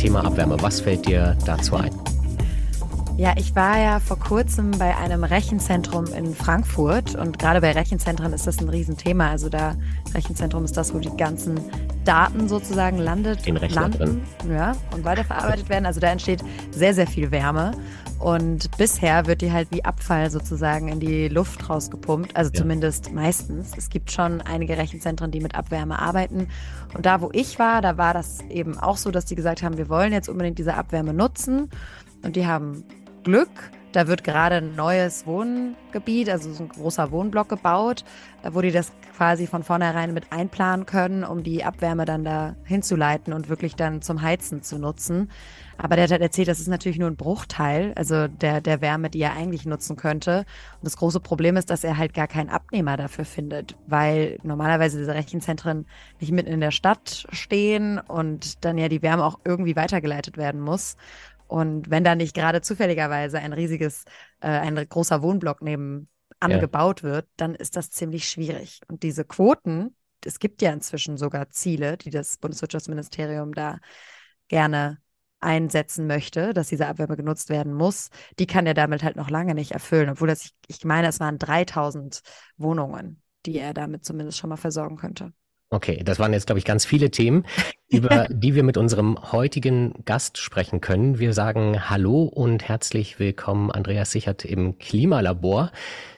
Thema Abwärme. Was fällt dir dazu ein? Ja, ich war ja vor kurzem bei einem Rechenzentrum in Frankfurt und gerade bei Rechenzentren ist das ein Riesenthema. Also da Rechenzentrum ist das, wo die ganzen Daten sozusagen landet, Rechner landen drin. Ja, und weiterverarbeitet werden. Also da entsteht sehr, sehr viel Wärme. Und bisher wird die halt wie Abfall sozusagen in die Luft rausgepumpt. Also Ja. zumindest meistens. Es gibt schon einige Rechenzentren, die mit Abwärme arbeiten. Und da, wo ich war, da war das eben auch so, dass die gesagt haben, wir wollen jetzt unbedingt diese Abwärme nutzen. Und die haben Glück. Da wird gerade ein neues Wohngebiet, also so ein großer Wohnblock gebaut, äh, wo die das quasi von vornherein mit einplanen können, um die Abwärme dann da hinzuleiten und wirklich dann zum Heizen zu nutzen. Aber der hat halt erzählt, das ist natürlich nur ein Bruchteil, also der, der Wärme, die er eigentlich nutzen könnte. Und das große Problem ist, dass er halt gar keinen Abnehmer dafür findet, weil normalerweise diese Rechenzentren nicht mitten in der Stadt stehen und dann ja die Wärme auch irgendwie weitergeleitet werden muss. Und wenn da nicht gerade zufälligerweise ein riesiges, äh, ein großer Wohnblock neben angebaut wird, dann ist das ziemlich schwierig. Und diese Quoten, es gibt ja inzwischen sogar Ziele, die das Bundeswirtschaftsministerium da gerne einsetzen möchte, dass diese Abwärme genutzt werden muss, die kann er damit halt noch lange nicht erfüllen, obwohl das, ich, ich meine, es waren 3000 Wohnungen, die er damit zumindest schon mal versorgen könnte. Okay, das waren jetzt, glaube ich, ganz viele Themen, über die wir mit unserem heutigen Gast sprechen können. Wir sagen Hallo und herzlich willkommen, Andreas Sichert im Klimalabor.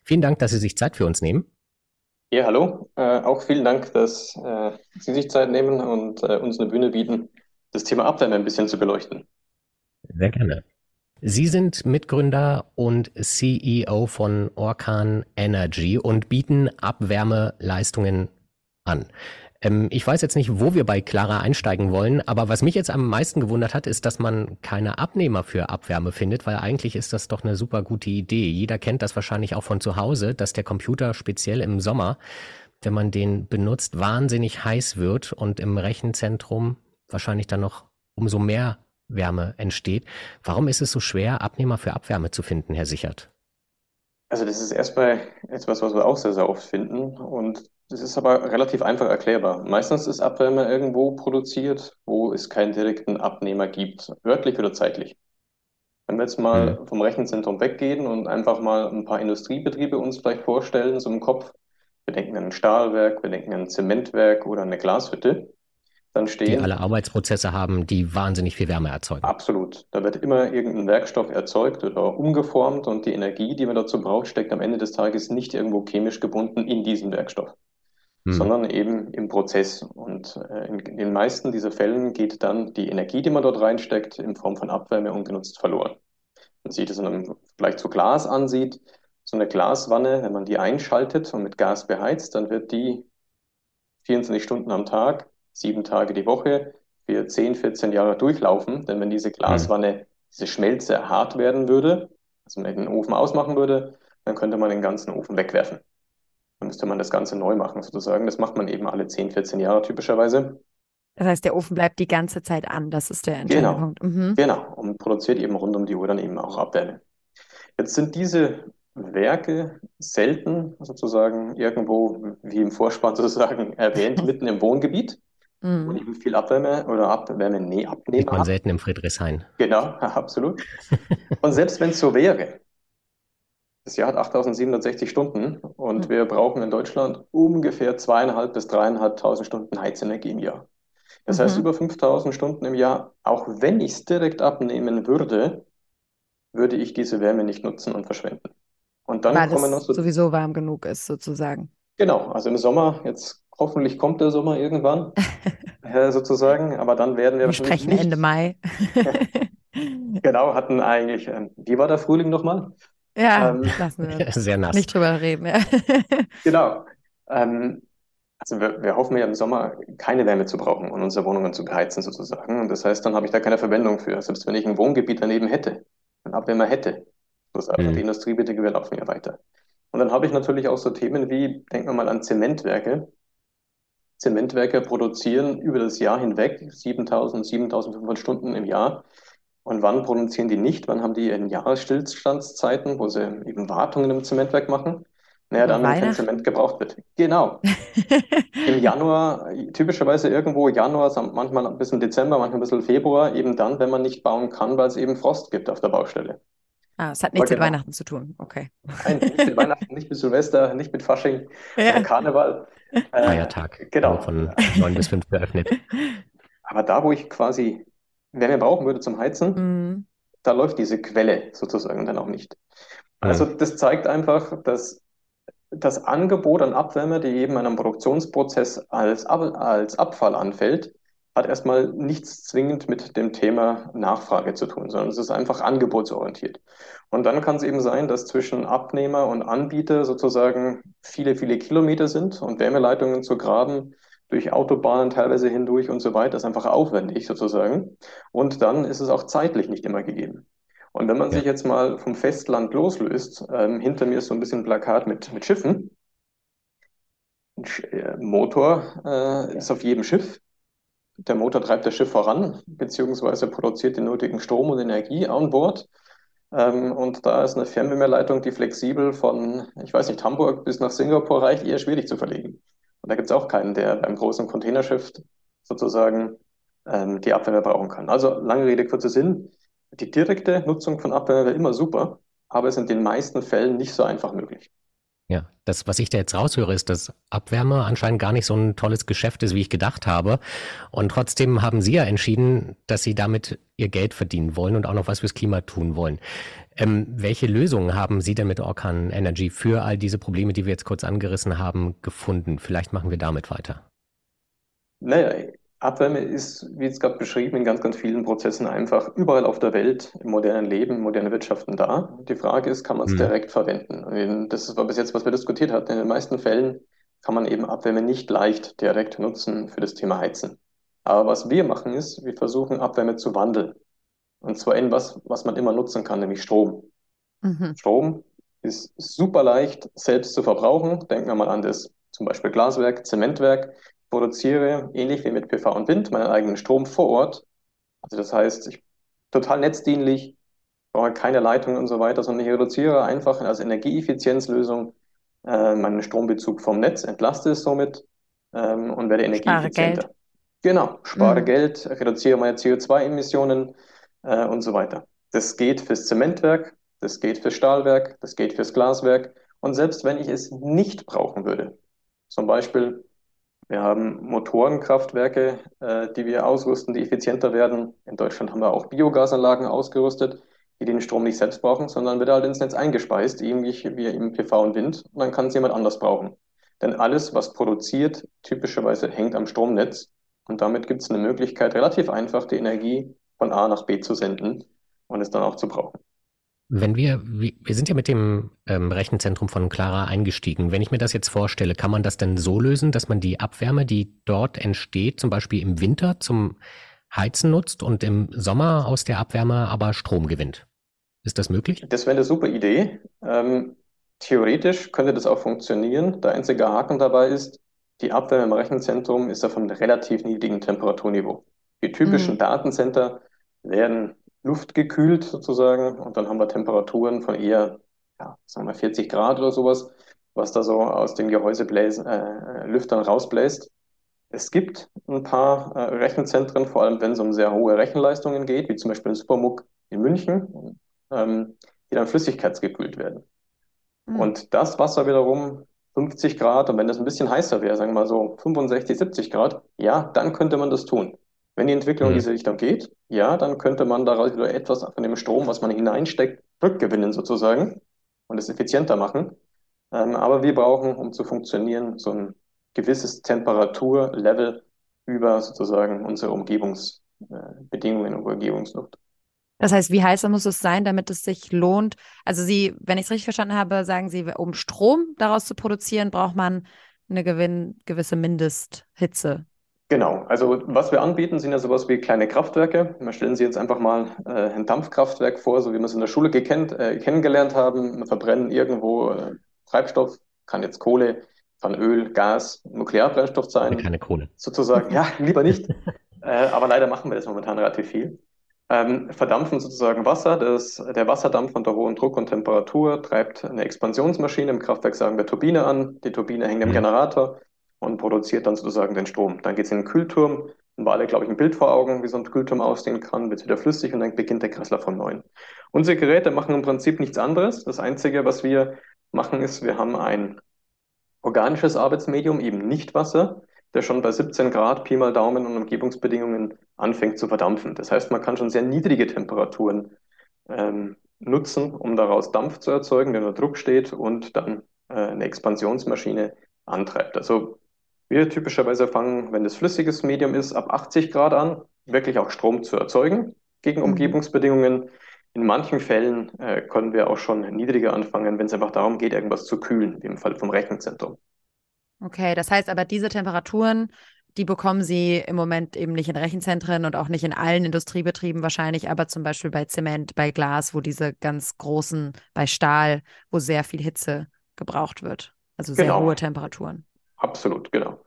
Vielen Dank, dass Sie sich Zeit für uns nehmen. Ja, hallo. Äh, auch vielen Dank, dass äh, Sie sich Zeit nehmen und äh, uns eine Bühne bieten, das Thema Abwärme ein bisschen zu beleuchten. Sehr gerne. Sie sind Mitgründer und CEO von Orkan Energy und bieten Abwärmeleistungen an. Ähm, ich weiß jetzt nicht, wo wir bei Clara einsteigen wollen, aber was mich jetzt am meisten gewundert hat, ist, dass man keine Abnehmer für Abwärme findet, weil eigentlich ist das doch eine super gute Idee. Jeder kennt das wahrscheinlich auch von zu Hause, dass der Computer speziell im Sommer, wenn man den benutzt, wahnsinnig heiß wird und im Rechenzentrum wahrscheinlich dann noch umso mehr Wärme entsteht. Warum ist es so schwer, Abnehmer für Abwärme zu finden, Herr Sichert? Also das ist erstmal etwas, was wir auch sehr, sehr oft finden und das ist aber relativ einfach erklärbar. Meistens ist Abwärme irgendwo produziert, wo es keinen direkten Abnehmer gibt, örtlich oder zeitlich. Wenn wir jetzt mal Mhm. vom Rechenzentrum weggehen und einfach mal ein paar Industriebetriebe uns vielleicht vorstellen, so im Kopf, wir denken an ein Stahlwerk, wir denken an ein Zementwerk oder eine Glashütte, dann Die stehen alle Arbeitsprozesse haben, die wahnsinnig viel Wärme erzeugen. Absolut. Da wird immer irgendein Werkstoff erzeugt oder umgeformt und die Energie, die man dazu braucht, steckt am Ende des Tages nicht irgendwo chemisch gebunden in diesem Werkstoff, Hm. sondern eben im Prozess. Und äh, in, in den meisten dieser Fällen geht dann die Energie, die man dort reinsteckt, in Form von Abwärme ungenutzt verloren. Man sieht es in einem Vergleich zu Glas ansieht, so eine Glaswanne, wenn man die einschaltet und mit Gas beheizt, dann wird die 24 Stunden am Tag, sieben Tage die Woche für 10, 14 Jahre durchlaufen. Denn wenn diese Glaswanne, diese Schmelze hart werden würde, also man den Ofen ausmachen würde, dann könnte man den ganzen Ofen wegwerfen. Dann müsste man das Ganze neu machen, sozusagen. Das macht man eben alle 10, 14 Jahre typischerweise. Das heißt, der Ofen bleibt die ganze Zeit an. Das ist der entscheidende Genau. Punkt. Mhm. Genau, und produziert eben rund um die Uhr dann eben auch Abwärme. Jetzt sind diese Werke selten sozusagen irgendwo, wie im Vorspann sozusagen erwähnt, mitten im Wohngebiet, wo Mhm. eben viel Abwärme oder Abwärme nee, Sieht Abnehmer man hat. selten im Friedrichshain. Genau, absolut. Und selbst wenn es so wäre, das Jahr hat 8760 Stunden und Mhm. wir brauchen in Deutschland ungefähr zweieinhalb bis dreieinhalbtausend Stunden Heizenergie im Jahr. Das heißt, Mhm. über 5000 Stunden im Jahr, auch wenn ich es direkt abnehmen würde, würde ich diese Wärme nicht nutzen und verschwenden. Und dann Weil kommen noch es so, sowieso warm genug ist, sozusagen. genau, also im Sommer, jetzt hoffentlich kommt der Sommer irgendwann, äh, sozusagen, aber dann werden wir Wir wahrscheinlich sprechen Ende nicht, Mai. genau, hatten eigentlich, ähm, wie war der Frühling nochmal? Ja, Ähm, lassen wir Sehr nass. nicht drüber reden. Ja. Genau. Ähm, also wir, wir hoffen ja im Sommer keine Wärme zu brauchen und unsere Wohnungen zu beheizen sozusagen. Und das heißt, dann habe ich da keine Verwendung für, selbst wenn ich ein Wohngebiet daneben hätte, ein Abwärmer hätte. Sozusagen. Mhm. Die Industriebetriebe laufen ja weiter. Und dann habe ich natürlich auch so Themen wie, denken wir mal an Zementwerke. Zementwerke produzieren über das Jahr hinweg 7000, 7500 Stunden im Jahr. Und wann produzieren die nicht? Wann haben die in Jahresstillstandszeiten, wo sie eben Wartungen im Zementwerk machen? Naja, dann, wenn kein Zement gebraucht wird. Genau. Im Januar, typischerweise irgendwo Januar, manchmal ein bisschen Dezember, manchmal ein bisschen Februar, eben dann, wenn man nicht bauen kann, weil es eben Frost gibt auf der Baustelle. Ah, es hat nichts genau. mit Weihnachten zu tun. Okay. Nein, nicht mit Weihnachten, nicht mit Silvester, nicht mit Fasching, ja. Karneval. Äh, Feiertag. Genau. Von 9 bis 5 geöffnet. Aber da, wo ich quasi Wärme brauchen würde zum Heizen, mhm. da läuft diese Quelle sozusagen dann auch nicht. Also das zeigt einfach, dass das Angebot an Abwärme, die eben in einem Produktionsprozess als, Ab als Abfall anfällt, hat erstmal nichts zwingend mit dem Thema Nachfrage zu tun, sondern es ist einfach angebotsorientiert. Und dann kann es eben sein, dass zwischen Abnehmer und Anbieter sozusagen viele, viele Kilometer sind und Wärmeleitungen zu graben durch Autobahnen teilweise hindurch und so weiter ist einfach aufwendig sozusagen. Und dann ist es auch zeitlich nicht immer gegeben. Und wenn man ja. sich jetzt mal vom Festland loslöst, ähm, hinter mir ist so ein bisschen ein Plakat mit, mit Schiffen. Äh, Motor äh, ist auf jedem Schiff. Der Motor treibt das Schiff voran, beziehungsweise produziert den nötigen Strom und Energie an Bord. Ähm, und da ist eine Fernwärmeleitung, die flexibel von, ich weiß nicht, Hamburg bis nach Singapur reicht, eher schwierig zu verlegen. Und da gibt es auch keinen, der beim großen Containerschiff sozusagen ähm, die Abwärme brauchen kann. Also lange Rede, kurzer Sinn. Die direkte Nutzung von Abwärme wäre immer super, aber es ist in den meisten Fällen nicht so einfach möglich. Ja, das, was ich da jetzt raushöre, ist, dass Abwärme anscheinend gar nicht so ein tolles Geschäft ist, wie ich gedacht habe. Und trotzdem haben Sie ja entschieden, dass Sie damit Ihr Geld verdienen wollen und auch noch was fürs Klima tun wollen. Ähm, welche Lösungen haben Sie denn mit Orkan Energy für all diese Probleme, die wir jetzt kurz angerissen haben, gefunden? Vielleicht machen wir damit weiter. Naja, Abwärme ist, wie es gerade beschrieben, in ganz, ganz vielen Prozessen einfach überall auf der Welt, im modernen Leben, in modernen Wirtschaften da. Die Frage ist, kann man es mhm. direkt verwenden? Und das war bis jetzt, was wir diskutiert hatten. In den meisten Fällen kann man eben Abwärme nicht leicht direkt nutzen für das Thema Heizen. Aber was wir machen ist, wir versuchen Abwärme zu wandeln. Und zwar in was, was man immer nutzen kann, nämlich Strom. Mhm. Strom ist super leicht selbst zu verbrauchen. Denken wir mal an das zum Beispiel Glaswerk, Zementwerk produziere, ähnlich wie mit PV und Wind, meinen eigenen Strom vor Ort. Also das heißt, ich total netzdienlich, brauche keine Leitung und so weiter, sondern ich reduziere einfach als Energieeffizienzlösung äh, meinen Strombezug vom Netz, entlaste es somit ähm, und werde energieeffizienter. Genau, spare mhm. Geld, reduziere meine CO2-Emissionen äh, und so weiter. Das geht fürs Zementwerk, das geht fürs Stahlwerk, das geht fürs Glaswerk. Und selbst wenn ich es nicht brauchen würde, zum Beispiel wir haben Motorenkraftwerke, äh, die wir ausrüsten, die effizienter werden. In Deutschland haben wir auch Biogasanlagen ausgerüstet, die den Strom nicht selbst brauchen, sondern wird halt ins Netz eingespeist, ähnlich wie im PV und Wind. Und dann kann es jemand anders brauchen. Denn alles, was produziert, typischerweise hängt am Stromnetz. Und damit gibt es eine Möglichkeit, relativ einfach die Energie von A nach B zu senden und es dann auch zu brauchen. Wenn wir, wir sind ja mit dem ähm, Rechenzentrum von Clara eingestiegen. Wenn ich mir das jetzt vorstelle, kann man das denn so lösen, dass man die Abwärme, die dort entsteht, zum Beispiel im Winter zum Heizen nutzt und im Sommer aus der Abwärme aber Strom gewinnt? Ist das möglich? Das wäre eine super Idee. Ähm, theoretisch könnte das auch funktionieren. Der einzige Haken dabei ist, die Abwärme im Rechenzentrum ist auf einem relativ niedrigen Temperaturniveau. Die typischen mhm. Datencenter werden luftgekühlt sozusagen und dann haben wir Temperaturen von eher, ja, sagen wir 40 Grad oder sowas, was da so aus den Gehäusebläsen, äh, Lüftern rausbläst. Es gibt ein paar äh, Rechenzentren, vor allem wenn es um sehr hohe Rechenleistungen geht, wie zum Beispiel in Supermuck in München, ähm, die dann flüssigkeitsgekühlt werden. Mhm. Und das Wasser wiederum 50 Grad und wenn das ein bisschen heißer wäre, sagen wir mal so 65, 70 Grad, ja, dann könnte man das tun. Wenn die Entwicklung in mhm. diese Richtung geht, ja, dann könnte man daraus wieder etwas von dem Strom, was man hineinsteckt, rückgewinnen sozusagen und es effizienter machen. Ähm, aber wir brauchen, um zu funktionieren, so ein gewisses Temperaturlevel über sozusagen unsere Umgebungsbedingungen äh, und Umgebungsluft. Das heißt, wie heiß muss es sein, damit es sich lohnt? Also Sie, wenn ich es richtig verstanden habe, sagen Sie, um Strom daraus zu produzieren, braucht man eine gewisse Mindesthitze. Genau, also was wir anbieten, sind ja sowas wie kleine Kraftwerke. Wir stellen Sie jetzt einfach mal äh, ein Dampfkraftwerk vor, so wie wir es in der Schule gekennt, äh, kennengelernt haben. Wir verbrennen irgendwo äh, Treibstoff, kann jetzt Kohle, kann Öl, Gas, Nuklearbrennstoff sein. Keine Kohle. Sozusagen, ja, lieber nicht. äh, aber leider machen wir das momentan relativ viel. ähm, verdampfen sozusagen Wasser. Das, der Wasserdampf unter hohem Druck und Temperatur treibt eine Expansionsmaschine im Kraftwerk, sagen wir Turbine an. Die Turbine hängt im mhm. Generator und produziert dann sozusagen den Strom. Dann geht es in den Kühlturm. Dann war alle, glaube ich, ein Bild vor Augen, wie so ein Kühlturm aussehen kann, wird wieder flüssig und dann beginnt der Kreislauf von neuem. Unsere Geräte machen im Prinzip nichts anderes. Das Einzige, was wir machen, ist, wir haben ein organisches Arbeitsmedium, eben nicht Wasser, der schon bei 17 Grad Pi mal Daumen und Umgebungsbedingungen anfängt zu verdampfen. Das heißt, man kann schon sehr niedrige Temperaturen ähm, nutzen, um daraus Dampf zu erzeugen, der unter Druck steht und dann äh, eine Expansionsmaschine antreibt. Also wir typischerweise fangen, wenn das flüssiges Medium ist, ab 80 Grad an, wirklich auch Strom zu erzeugen gegen mhm. Umgebungsbedingungen. In manchen Fällen äh, können wir auch schon niedriger anfangen, wenn es einfach darum geht, irgendwas zu kühlen, wie im Fall vom Rechenzentrum. Okay, das heißt aber, diese Temperaturen, die bekommen Sie im Moment eben nicht in Rechenzentren und auch nicht in allen Industriebetrieben wahrscheinlich, aber zum Beispiel bei Zement, bei Glas, wo diese ganz großen, bei Stahl, wo sehr viel Hitze gebraucht wird. Also sehr genau. hohe Temperaturen. Absolut, genau.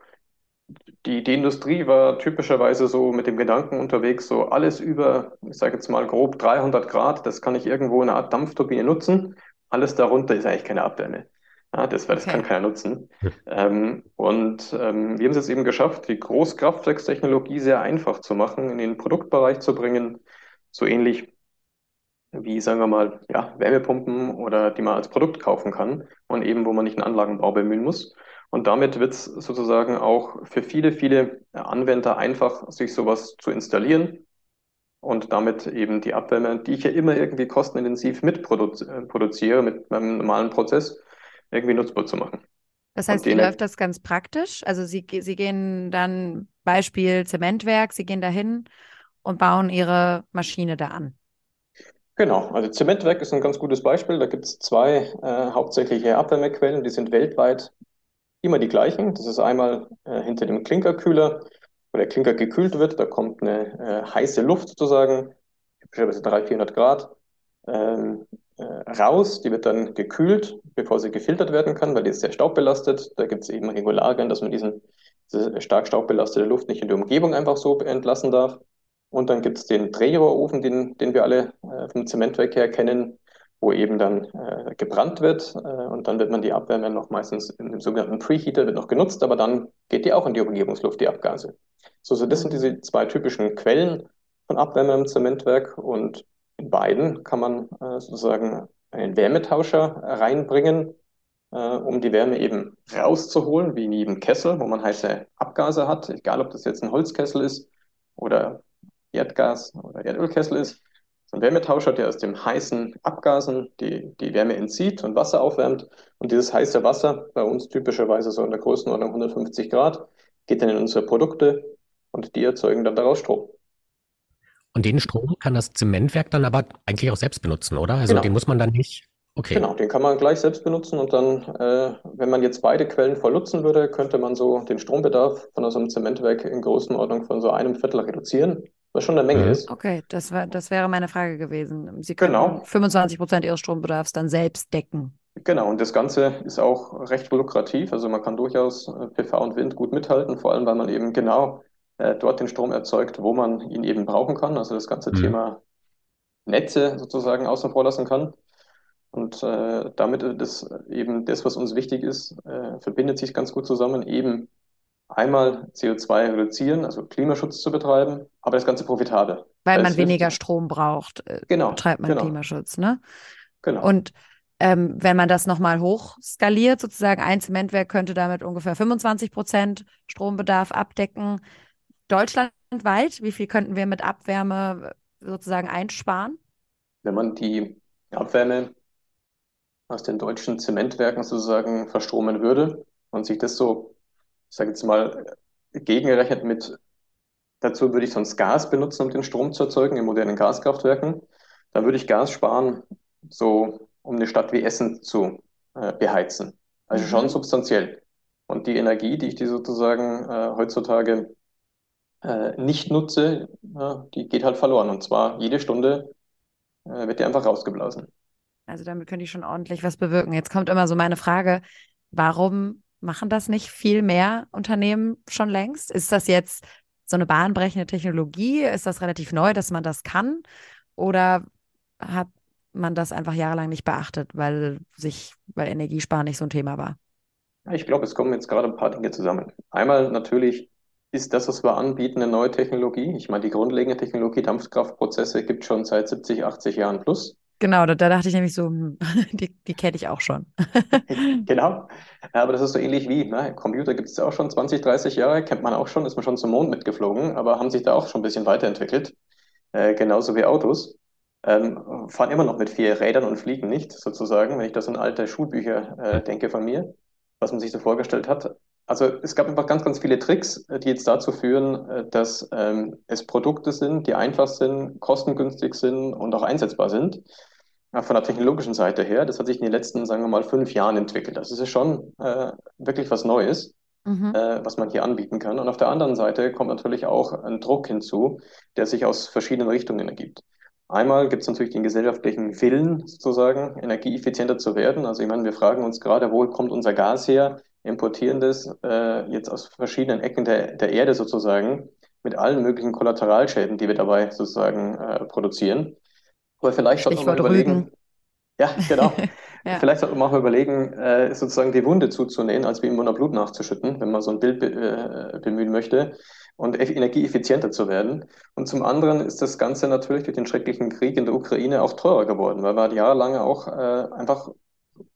Die, die Industrie war typischerweise so mit dem Gedanken unterwegs, so alles über, ich sage jetzt mal grob 300 Grad, das kann ich irgendwo in einer Art Dampfturbine nutzen. Alles darunter ist eigentlich keine Abwärme. Ja, das, das okay. kann keiner nutzen. Ähm, und ähm, wir haben es jetzt eben geschafft, die Großkraftwerkstechnologie sehr einfach zu machen, in den Produktbereich zu bringen, so ähnlich wie, sagen wir mal, ja, Wärmepumpen oder die man als Produkt kaufen kann und eben, wo man nicht einen Anlagenbau bemühen muss. Und damit wird es sozusagen auch für viele, viele Anwender einfach, sich sowas zu installieren und damit eben die Abwärme, die ich ja immer irgendwie kostenintensiv mitproduziere mit meinem normalen Prozess, irgendwie nutzbar zu machen. Das heißt, wie läuft das ganz praktisch? Also Sie, Sie gehen dann, Beispiel Zementwerk, Sie gehen dahin und bauen Ihre Maschine da an. Genau, also Zementwerk ist ein ganz gutes Beispiel. Da gibt es zwei äh, hauptsächliche Abwärmequellen, die sind weltweit immer die gleichen. Das ist einmal äh, hinter dem Klinkerkühler, wo der Klinker gekühlt wird. Da kommt eine äh, heiße Luft sozusagen, typischerweise 300, 400 Grad, ähm, äh, raus. Die wird dann gekühlt, bevor sie gefiltert werden kann, weil die ist sehr staubbelastet. Da gibt es eben Regularien, dass man diesen, diese stark staubbelastete Luft nicht in die Umgebung einfach so entlassen darf. Und dann gibt es den Drehrohrofen, den, den wir alle äh, vom Zementwerk her kennen, wo eben dann äh, gebrannt wird. Äh, und dann wird man die Abwärme noch meistens im sogenannten Preheater wird noch genutzt, aber dann geht die auch in die Umgebungsluft, die Abgase. So, so das sind diese zwei typischen Quellen von Abwärme im Zementwerk. Und in beiden kann man äh, sozusagen einen Wärmetauscher reinbringen, äh, um die Wärme eben rauszuholen, wie in jedem Kessel, wo man heiße Abgase hat, egal ob das jetzt ein Holzkessel ist oder Erdgas oder Erdölkessel ist. So ein Wärmetauscher, der aus dem heißen Abgasen die, die Wärme entzieht und Wasser aufwärmt. Und dieses heiße Wasser, bei uns typischerweise so in der Größenordnung 150 Grad, geht dann in unsere Produkte und die erzeugen dann daraus Strom. Und den Strom kann das Zementwerk dann aber eigentlich auch selbst benutzen, oder? Also genau. den muss man dann nicht. Okay. Genau, den kann man gleich selbst benutzen und dann, äh, wenn man jetzt beide Quellen voll nutzen würde, könnte man so den Strombedarf von so einem Zementwerk in Größenordnung von so einem Viertel reduzieren, was schon eine Menge mhm. ist. Okay, das, war, das wäre meine Frage gewesen. Sie können genau. 25 Prozent Ihres Strombedarfs dann selbst decken. Genau, und das Ganze ist auch recht lukrativ. Also man kann durchaus äh, PV und Wind gut mithalten, vor allem weil man eben genau äh, dort den Strom erzeugt, wo man ihn eben brauchen kann. Also das ganze mhm. Thema Netze sozusagen außen vor lassen kann. Und äh, damit ist eben das, was uns wichtig ist, äh, verbindet sich ganz gut zusammen, eben einmal CO2 reduzieren, also Klimaschutz zu betreiben, aber das Ganze profitabel. Weil man weniger Strom braucht, äh, genau, betreibt man genau. Klimaschutz, ne? Genau. Und ähm, wenn man das nochmal hochskaliert, sozusagen ein Zementwerk könnte damit ungefähr 25 Prozent Strombedarf abdecken. Deutschlandweit, wie viel könnten wir mit Abwärme sozusagen einsparen? Wenn man die Abwärme aus den deutschen Zementwerken sozusagen verstromen würde und sich das so, ich sage jetzt mal, gegengerechnet mit, dazu würde ich sonst Gas benutzen, um den Strom zu erzeugen in modernen Gaskraftwerken, dann würde ich Gas sparen, so um eine Stadt wie Essen zu äh, beheizen. Also mhm. schon substanziell. Und die Energie, die ich die sozusagen äh, heutzutage äh, nicht nutze, die geht halt verloren. Und zwar jede Stunde äh, wird die einfach rausgeblasen. Also damit könnte ich schon ordentlich was bewirken. Jetzt kommt immer so meine Frage, warum machen das nicht viel mehr Unternehmen schon längst? Ist das jetzt so eine bahnbrechende Technologie? Ist das relativ neu, dass man das kann? Oder hat man das einfach jahrelang nicht beachtet, weil sich, weil Energiesparen nicht so ein Thema war? Ich glaube, es kommen jetzt gerade ein paar Dinge zusammen. Einmal natürlich ist das, was wir anbieten, eine neue Technologie. Ich meine, die grundlegende Technologie Dampfkraftprozesse gibt es schon seit 70, 80 Jahren plus. Genau, da, da dachte ich nämlich so, hm, die, die kenne ich auch schon. genau, aber das ist so ähnlich wie, ne? Computer gibt es auch schon 20, 30 Jahre, kennt man auch schon, ist man schon zum Mond mitgeflogen, aber haben sich da auch schon ein bisschen weiterentwickelt, äh, genauso wie Autos. Ähm, fahren immer noch mit vier Rädern und fliegen nicht, sozusagen, wenn ich das an alte Schulbücher äh, denke von mir, was man sich so vorgestellt hat. Also es gab einfach ganz, ganz viele Tricks, die jetzt dazu führen, äh, dass ähm, es Produkte sind, die einfach sind, kostengünstig sind und auch einsetzbar sind. Von der technologischen Seite her, das hat sich in den letzten, sagen wir mal, fünf Jahren entwickelt. Das ist schon äh, wirklich was Neues, mhm. äh, was man hier anbieten kann. Und auf der anderen Seite kommt natürlich auch ein Druck hinzu, der sich aus verschiedenen Richtungen ergibt. Einmal gibt es natürlich den gesellschaftlichen Willen, sozusagen energieeffizienter zu werden. Also ich meine, wir fragen uns gerade, wo kommt unser Gas her? Importieren das äh, jetzt aus verschiedenen Ecken der, der Erde sozusagen mit allen möglichen Kollateralschäden, die wir dabei sozusagen äh, produzieren. Aber vielleicht sollte man mal überlegen, Rügen. ja, genau. ja. Vielleicht sollte man auch mal überlegen, äh, sozusagen die Wunde zuzunähen, als wie immer nur Blut nachzuschütten, wenn man so ein Bild be äh, bemühen möchte und energieeffizienter zu werden. Und zum anderen ist das Ganze natürlich durch den schrecklichen Krieg in der Ukraine auch teurer geworden, weil wir jahrelang auch äh, einfach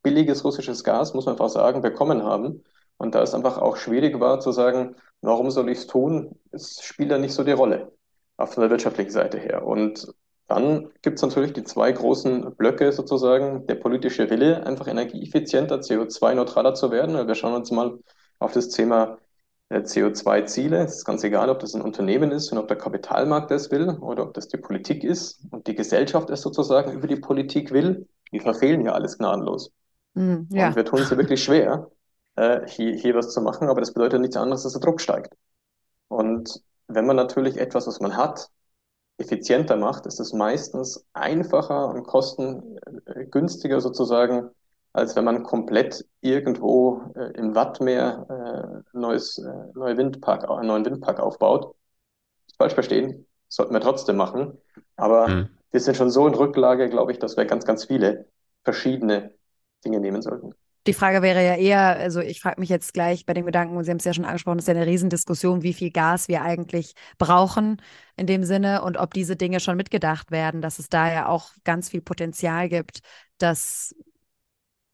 billiges russisches Gas, muss man einfach sagen, bekommen haben. Und da es einfach auch schwierig war zu sagen, warum soll ich es tun? Es spielt ja nicht so die Rolle auf der wirtschaftlichen Seite her. Und dann gibt es natürlich die zwei großen Blöcke sozusagen, der politische Wille, einfach energieeffizienter, CO2-neutraler zu werden. Wir schauen uns mal auf das Thema äh, CO2-Ziele. Es ist ganz egal, ob das ein Unternehmen ist und ob der Kapitalmarkt das will oder ob das die Politik ist und die Gesellschaft es sozusagen über die Politik will. Die verfehlen ja alles gnadenlos. Mm, ja. Und wir tun es ja wirklich schwer, äh, hier, hier was zu machen, aber das bedeutet nichts anderes, dass der Druck steigt. Und wenn man natürlich etwas, was man hat, effizienter macht, ist es meistens einfacher und kostengünstiger sozusagen, als wenn man komplett irgendwo äh, im Wattmeer äh, neues, äh, neue Windpark, einen neuen Windpark aufbaut. Falsch verstehen, sollten wir trotzdem machen. Aber mhm wir sind schon so in Rücklage, glaube ich, dass wir ganz, ganz viele verschiedene Dinge nehmen sollten. Die Frage wäre ja eher, also ich frage mich jetzt gleich bei den Gedanken, und Sie haben es ja schon angesprochen, es ist ja eine Riesendiskussion, wie viel Gas wir eigentlich brauchen in dem Sinne und ob diese Dinge schon mitgedacht werden, dass es da ja auch ganz viel Potenzial gibt, das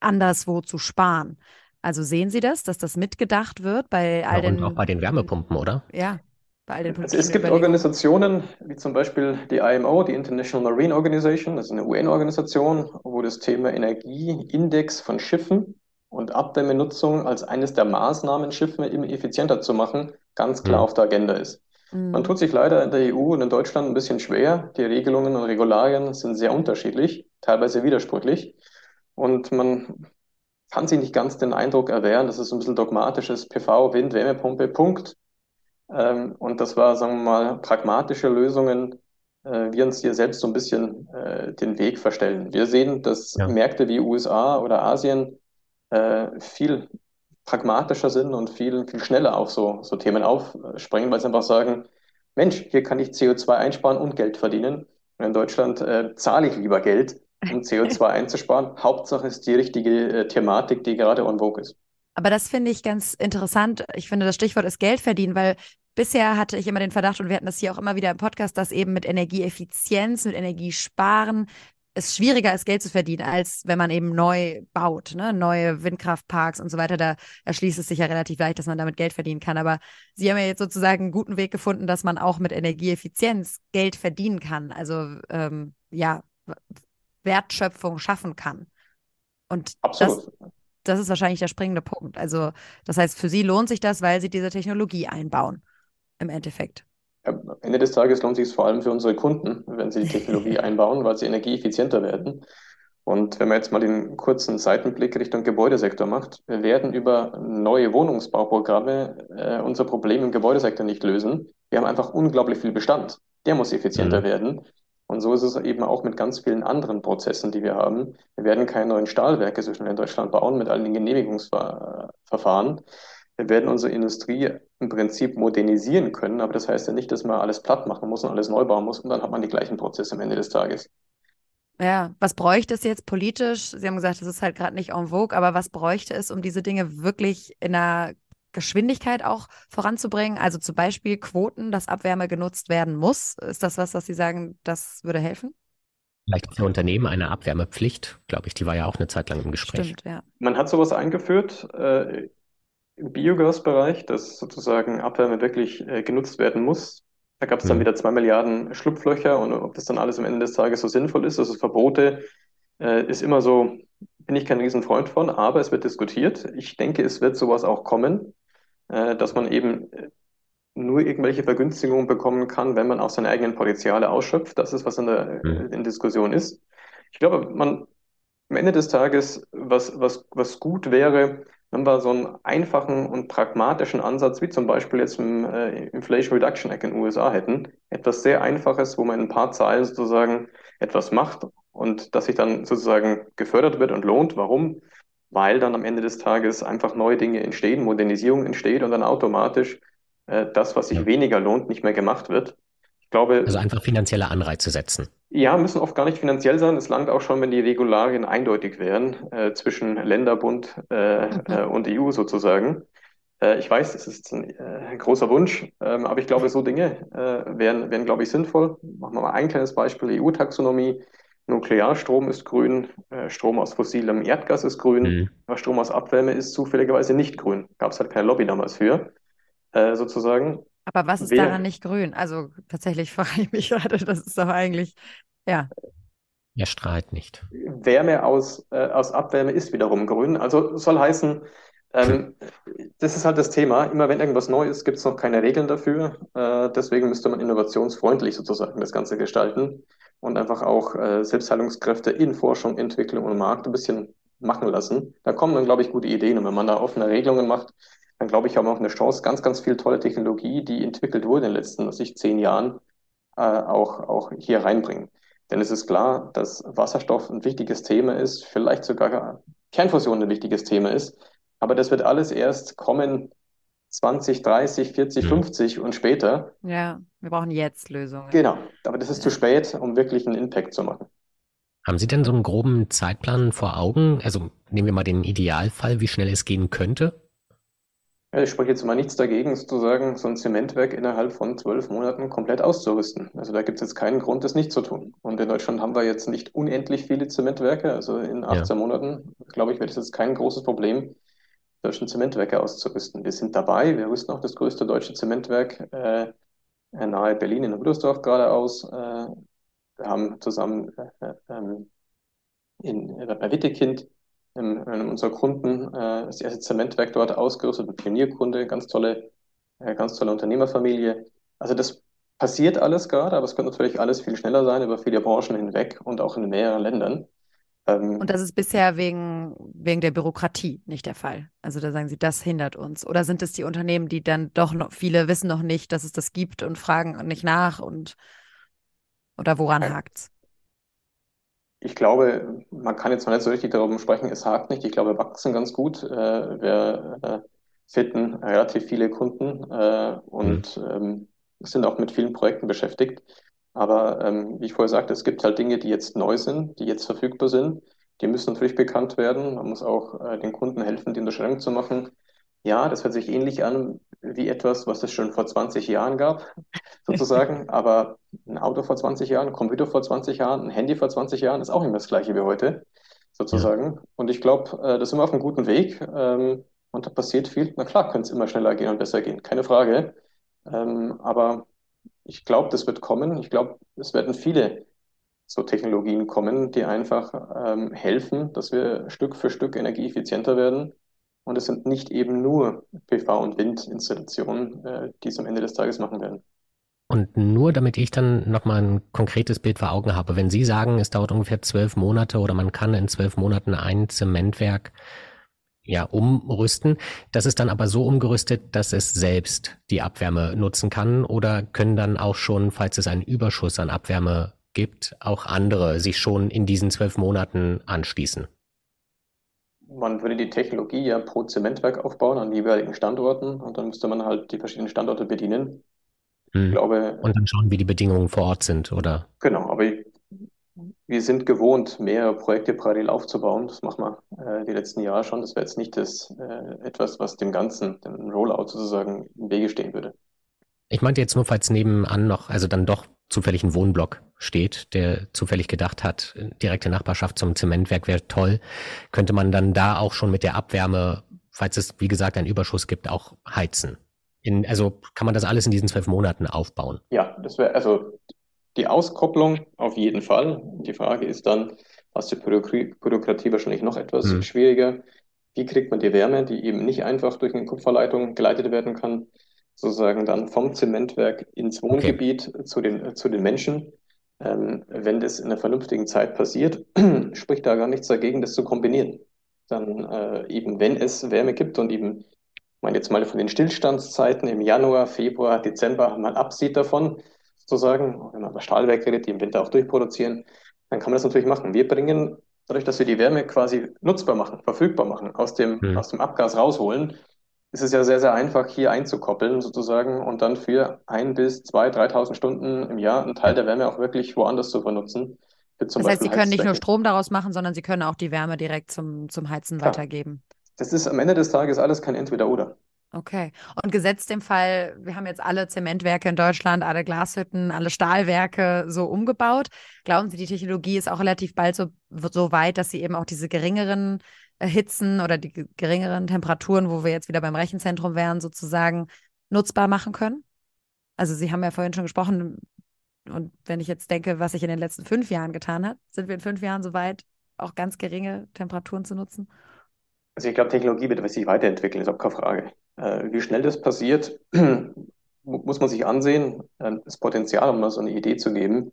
anderswo zu sparen. Also sehen Sie das, dass das mitgedacht wird bei all ja, den. Und auch bei den Wärmepumpen, oder? Ja bei all den also es gibt Organisationen, wie zum Beispiel die IMO, die International Marine Organization, das ist eine UN-Organisation, wo das Thema Energieindex von Schiffen und Abdämmenutzung als eines der Maßnahmen, Schiffe immer effizienter zu machen, ganz klar mhm. auf der Agenda ist. Mhm. Man tut sich leider in der EU und in Deutschland ein bisschen schwer. Die Regelungen und Regularien sind sehr unterschiedlich, teilweise widersprüchlich. Und man kann sich nicht ganz den Eindruck erwehren, dass es ein bisschen dogmatisch ist, PV, Wind, Wärmepumpe, Punkt. Ähm, und das war, sagen wir mal, pragmatische Lösungen, äh, wir uns hier selbst so ein bisschen äh, den Weg verstellen. Wir sehen, dass ja. Märkte wie USA oder Asien äh, viel pragmatischer sind und viel, viel schneller auf so, so Themen aufspringen, weil sie einfach sagen, Mensch, hier kann ich CO2 einsparen und Geld verdienen. Und in Deutschland äh, zahle ich lieber Geld, um CO2 einzusparen. Hauptsache ist die richtige äh, Thematik, die gerade on vogue ist. Aber das finde ich ganz interessant. Ich finde, das Stichwort ist Geld verdienen, weil bisher hatte ich immer den Verdacht, und wir hatten das hier auch immer wieder im Podcast, dass eben mit Energieeffizienz, mit Energiesparen es schwieriger ist, Geld zu verdienen, als wenn man eben neu baut, ne? neue Windkraftparks und so weiter. Da erschließt es sich ja relativ leicht, dass man damit Geld verdienen kann. Aber Sie haben ja jetzt sozusagen einen guten Weg gefunden, dass man auch mit Energieeffizienz Geld verdienen kann. Also ähm, ja, Wertschöpfung schaffen kann. Und Absolut. das, das ist wahrscheinlich der springende Punkt. Also, das heißt, für Sie lohnt sich das, weil Sie diese Technologie einbauen, im Endeffekt. am Ende des Tages lohnt sich es vor allem für unsere Kunden, wenn sie die Technologie einbauen, weil sie energieeffizienter werden. Und wenn man jetzt mal den kurzen Seitenblick Richtung Gebäudesektor macht, wir werden über neue Wohnungsbauprogramme äh, unser Problem im Gebäudesektor nicht lösen. Wir haben einfach unglaublich viel Bestand. Der muss effizienter mhm. werden. Und so ist es eben auch mit ganz vielen anderen Prozessen, die wir haben. Wir werden keine neuen Stahlwerke so schnell in Deutschland bauen mit all den Genehmigungsverfahren. Wir werden unsere Industrie im Prinzip modernisieren können, aber das heißt ja nicht, dass man alles platt machen muss und alles neu bauen muss und dann hat man die gleichen Prozesse am Ende des Tages. Ja, was bräuchte es jetzt politisch? Sie haben gesagt, das ist halt gerade nicht en vogue, aber was bräuchte es, um diese Dinge wirklich in einer Geschwindigkeit auch voranzubringen? Also zum Beispiel Quoten, dass Abwärme genutzt werden muss. Ist das was, was Sie sagen, das würde helfen? Vielleicht für Unternehmen eine Abwärmepflicht, glaube ich, die war ja auch eine Zeit lang im Gespräch. Stimmt, ja. Man hat sowas eingeführt äh, im Biogasbereich, dass sozusagen Abwärme wirklich äh, genutzt werden muss. Da gab es dann Mhm. wieder zwei Milliarden Schlupflöcher und ob das dann alles am Ende des Tages so sinnvoll ist, also Verbote, äh, ist immer so, bin ich kein Riesenfreund von, aber es wird diskutiert. Ich denke, es wird sowas auch kommen, dass man eben äh, nur irgendwelche Vergünstigungen bekommen kann, wenn man auch seine eigenen Potenziale ausschöpft. Das ist, was in der Mhm. in Diskussion ist. Ich glaube, man am Ende des Tages, was, was, was gut wäre, wenn wir so einen einfachen und pragmatischen Ansatz, wie zum Beispiel jetzt im äh, Inflation Reduction Act in den USA hätten. Etwas sehr Einfaches, wo man in ein paar Zahlen sozusagen etwas macht und das sich dann sozusagen gefördert wird und lohnt. Warum? Weil dann am Ende des Tages einfach neue Dinge entstehen, Modernisierung entsteht und dann automatisch äh, das, was sich Ja. weniger lohnt, nicht mehr gemacht wird. Ich glaube, Also einfach finanzielle Anreize setzen. ja, müssen oft gar nicht finanziell sein. Es langt auch schon, wenn die Regularien eindeutig wären, äh, zwischen Länderbund äh, Mhm. äh, und EU sozusagen. Äh, ich weiß, das ist ein, äh, ein großer Wunsch, ähm, aber ich glaube, so Dinge wären, wären, glaube ich, sinnvoll. Machen wir mal ein kleines Beispiel. EU-Taxonomie. Nuklearstrom ist grün, äh, Strom aus fossilem Erdgas ist grün, Mhm. aber Strom aus Abwärme ist zufälligerweise nicht grün. Gab es halt keine Lobby damals für, äh, sozusagen. Aber was ist Wer- daran nicht grün? Also tatsächlich frage ich mich gerade, das ist doch eigentlich, ja, Er strahlt nicht. Wärme aus, äh, aus Abwärme ist wiederum grün. Also soll heißen, ähm, das ist halt das Thema. Immer wenn irgendwas neu ist, gibt es noch keine Regeln dafür. Äh, deswegen müsste man innovationsfreundlich sozusagen das Ganze gestalten und einfach auch äh, Selbstheilungskräfte in Forschung, Entwicklung und Markt ein bisschen machen lassen. Da kommen dann, glaube ich, gute Ideen. Und wenn man da offene Regelungen macht, dann glaube ich, haben wir auch eine Chance, ganz, ganz viel tolle Technologie, die entwickelt wurde in den letzten, was ich, zehn Jahren, äh, auch, auch hier reinbringen. Denn es ist klar, dass Wasserstoff ein wichtiges Thema ist, vielleicht sogar Kernfusion ein wichtiges Thema ist. Aber das wird alles erst kommen 20, 30, 40, Mhm. 50 und später. ja, wir brauchen jetzt Lösungen. Genau. Aber das ist zu Ja. spät, um wirklich einen Impact zu machen. Haben Sie denn so einen groben Zeitplan vor Augen? Also nehmen wir mal den Idealfall, wie schnell es gehen könnte. Ja, Ich spreche jetzt mal nichts dagegen, sozusagen so ein Zementwerk innerhalb von zwölf Monaten komplett auszurüsten. Also da gibt es jetzt keinen Grund, das nicht zu tun. Und in Deutschland haben wir jetzt nicht unendlich viele Zementwerke. Also in 18 Monaten, glaube ich, wird es jetzt kein großes Problem, deutschen Zementwerke auszurüsten. Wir sind dabei. Wir rüsten auch das größte deutsche Zementwerk äh, nahe Berlin in Rüdersdorf gerade aus. Äh, wir haben zusammen äh, ähm, in, äh, bei Wittekind in einem unserer Kunden äh, das erste Zementwerk dort ausgerüstet, ein Pionierkunde, ganz tolle, äh, ganz tolle Unternehmerfamilie. Also das passiert alles gerade, aber es könnte natürlich alles viel schneller sein, über viele Branchen hinweg und auch in mehreren Ländern. Ähm, Und das ist bisher wegen, wegen der Bürokratie nicht der Fall. Also da sagen Sie, das hindert uns. Oder sind es die Unternehmen, die dann doch noch, viele wissen noch nicht, dass es das gibt und fragen nicht nach und oder woran Ja. hakt's? Ich glaube, man kann jetzt noch nicht so richtig darüber sprechen, es hakt nicht. Ich glaube, wir wachsen ganz gut. Äh, wir äh, finden relativ viele Kunden äh, und ähm, sind auch mit vielen Projekten beschäftigt. Aber ähm, wie ich vorher sagte, es gibt halt Dinge, die jetzt neu sind, die jetzt verfügbar sind. Die müssen natürlich bekannt werden. Man muss auch äh, den Kunden helfen, die Unterscheidung zu machen. Ja, das hört sich ähnlich an wie etwas, was es schon vor 20 Jahren gab, sozusagen. Aber ein Auto vor 20 Jahren, ein Computer vor 20 Jahren, ein Handy vor 20 Jahren ist auch immer das gleiche wie heute, sozusagen. Und ich glaube, äh, da sind wir auf einem guten Weg. Ähm, und da passiert viel. Na klar, könnte es immer schneller gehen und besser gehen, keine Frage. Ähm, aber ich glaube, das wird kommen. Ich glaube, es werden viele so Technologien kommen, die einfach ähm, helfen, dass wir Stück für Stück energieeffizienter werden. Und es sind nicht eben nur PV- und Windinstallationen, äh, die es am Ende des Tages machen werden. Und nur damit ich dann nochmal ein konkretes Bild vor Augen habe, wenn Sie sagen, es dauert ungefähr zwölf Monate oder man kann in zwölf Monaten ein Zementwerk ja umrüsten, das ist dann aber so umgerüstet, dass es selbst die Abwärme nutzen kann oder können dann auch schon, falls es einen Überschuss an Abwärme gibt, auch andere sich schon in diesen zwölf Monaten anschließen? man würde die Technologie ja pro Zementwerk aufbauen an jeweiligen Standorten und dann müsste man halt die verschiedenen Standorte bedienen. Hm. Ich glaube, und dann schauen, wie die Bedingungen vor Ort sind, oder? Genau, aber wir sind gewohnt, mehrere Projekte parallel aufzubauen. Das machen wir äh, die letzten Jahre schon. Das wäre jetzt nicht das, äh, etwas, was dem Ganzen, dem Rollout sozusagen im Wege stehen würde. Ich meinte jetzt nur, falls nebenan noch, also dann doch zufällig ein Wohnblock steht, der zufällig gedacht hat, direkte Nachbarschaft zum Zementwerk wäre toll, könnte man dann da auch schon mit der Abwärme, falls es, wie gesagt, einen Überschuss gibt, auch heizen. In, also kann man das alles in diesen zwölf Monaten aufbauen? Ja, das wäre, also die Auskopplung auf jeden Fall. Die Frage ist dann, was die Bürokratie wahrscheinlich noch etwas hm. schwieriger. Wie kriegt man die Wärme, die eben nicht einfach durch eine Kupferleitung geleitet werden kann, sozusagen dann vom Zementwerk ins Wohngebiet okay. zu, den, zu den Menschen. Ähm, wenn das in einer vernünftigen Zeit passiert, spricht da gar nichts dagegen, das zu kombinieren. Dann äh, eben, wenn es Wärme gibt und eben, ich meine jetzt mal von den Stillstandszeiten im Januar, Februar, Dezember mal absieht davon, sozusagen, wenn man über Stahlwerke redet, die im Winter auch durchproduzieren, dann kann man das natürlich machen. Wir bringen, dadurch, dass wir die Wärme quasi nutzbar machen, verfügbar machen, aus dem, mhm. aus dem Abgas rausholen, ist es ja sehr, sehr einfach, hier einzukoppeln sozusagen und dann für ein bis zwei, 3.000 Stunden im Jahr einen Teil der Wärme auch wirklich woanders zu benutzen. das heißt, Beispiel Sie können nicht nur Strom daraus machen, sondern Sie können auch die Wärme direkt zum, zum Heizen Klar. weitergeben. Das ist am Ende des Tages alles kein Entweder-Oder. Okay. Und gesetzt im Fall, wir haben jetzt alle Zementwerke in Deutschland, alle Glashütten, alle Stahlwerke so umgebaut. Glauben Sie, die Technologie ist auch relativ bald so, so weit, dass sie eben auch diese geringeren Hitzen oder die geringeren Temperaturen, wo wir jetzt wieder beim Rechenzentrum wären, sozusagen nutzbar machen können? Also Sie haben ja vorhin schon gesprochen, und wenn ich jetzt denke, was sich in den letzten fünf Jahren getan hat, sind wir in fünf Jahren so weit, auch ganz geringe Temperaturen zu nutzen? Also ich glaube, Technologie wird sich weiterentwickeln, ist auch keine Frage. Äh, wie schnell das passiert, muss man sich ansehen. Äh, das Potenzial, um mal so eine Idee zu geben,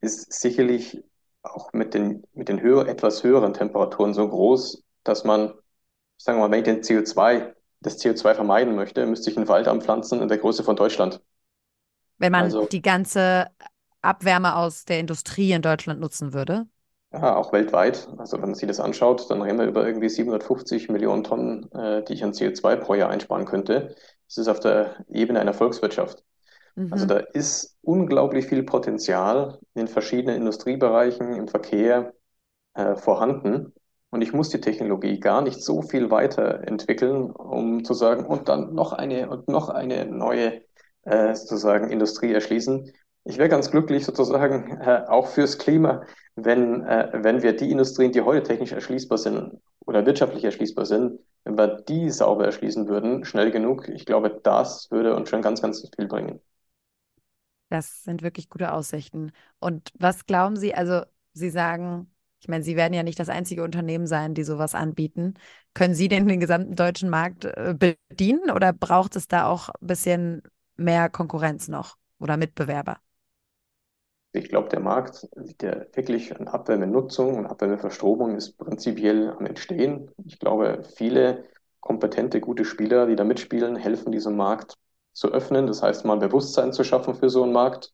ist sicherlich auch mit den, mit den höher, etwas höheren Temperaturen so groß, dass man, sagen wir mal, wenn ich den CO2, das CO2 vermeiden möchte, müsste ich einen Wald anpflanzen in der Größe von Deutschland. Wenn man also, die ganze Abwärme aus der Industrie in Deutschland nutzen würde? Ja, auch weltweit. Also wenn man sich das anschaut, dann reden wir über irgendwie 750 Millionen Tonnen, äh, die ich an CO2 pro Jahr einsparen könnte. Das ist auf der Ebene einer Volkswirtschaft. Mhm. Also da ist unglaublich viel Potenzial in verschiedenen Industriebereichen, im Verkehr äh, vorhanden. Und ich muss die Technologie gar nicht so viel weiterentwickeln, um zu sagen, und dann noch eine und noch eine neue äh, sozusagen Industrie erschließen. Ich wäre ganz glücklich sozusagen äh, auch fürs Klima, wenn, äh, wenn wir die Industrien, die heute technisch erschließbar sind oder wirtschaftlich erschließbar sind, wenn wir die sauber erschließen würden, schnell genug. Ich glaube, das würde uns schon ganz, ganz viel bringen. Das sind wirklich gute Aussichten. Und was glauben Sie, also Sie sagen, ich meine, Sie werden ja nicht das einzige Unternehmen sein, die sowas anbieten. Können Sie denn den gesamten deutschen Markt äh, bedienen oder braucht es da auch ein bisschen mehr Konkurrenz noch oder Mitbewerber? Ich glaube, der Markt der wirklich an Abwärmenutzung und Abwärmeverstromung ist prinzipiell am Entstehen. Ich glaube, viele kompetente, gute Spieler, die da mitspielen, helfen diesem Markt zu öffnen. Das heißt, mal Bewusstsein zu schaffen für so einen Markt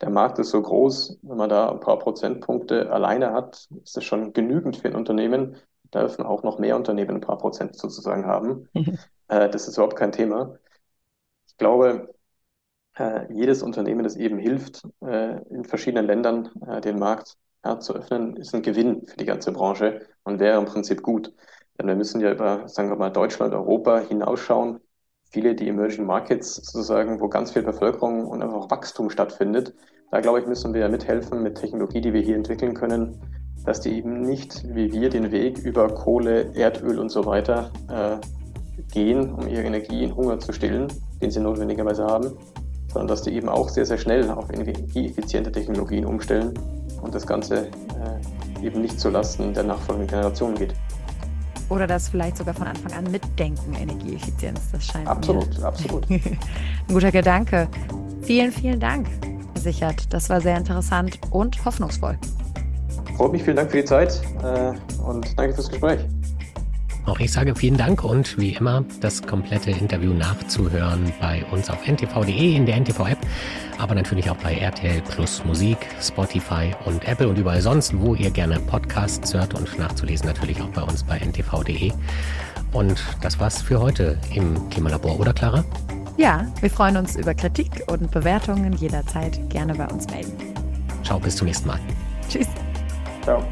der Markt ist so groß, wenn man da ein paar Prozentpunkte alleine hat, ist das schon genügend für ein Unternehmen. Da dürfen auch noch mehr Unternehmen ein paar Prozent sozusagen haben. Mhm. Äh, das ist überhaupt kein Thema. Ich glaube, äh, jedes Unternehmen, das eben hilft, äh, in verschiedenen Ländern äh, den Markt ja, zu öffnen, ist ein Gewinn für die ganze Branche und wäre im Prinzip gut. Denn wir müssen ja über, sagen wir mal, Deutschland, Europa hinausschauen viele die Emerging Markets sozusagen, wo ganz viel Bevölkerung und einfach Wachstum stattfindet. Da glaube ich, müssen wir mithelfen mit Technologie, die wir hier entwickeln können, dass die eben nicht wie wir den Weg über Kohle, Erdöl und so weiter äh, gehen, um ihre Energie in Hunger zu stillen, den sie notwendigerweise haben, sondern dass die eben auch sehr, sehr schnell auf energieeffiziente Technologien umstellen und das Ganze äh, eben nicht zulasten der nachfolgenden Generationen geht. Oder das vielleicht sogar von Anfang an mitdenken, Energieeffizienz. Das scheint absolut, mir absolut. ein guter Gedanke. Vielen, vielen Dank, Sichert. Das war sehr interessant und hoffnungsvoll. Freut mich, vielen Dank für die Zeit äh, und danke fürs Gespräch. Auch ich sage vielen Dank und wie immer das komplette Interview nachzuhören bei uns auf ntv.de in der NTV-App, aber natürlich auch bei RTL Plus Musik, Spotify und Apple und überall sonst, wo ihr gerne Podcasts hört und nachzulesen natürlich auch bei uns bei ntv.de. Und das war's für heute im Klimalabor, oder Clara? Ja, wir freuen uns über Kritik und Bewertungen jederzeit gerne bei uns melden. Ciao, bis zum nächsten Mal. Tschüss. Ciao.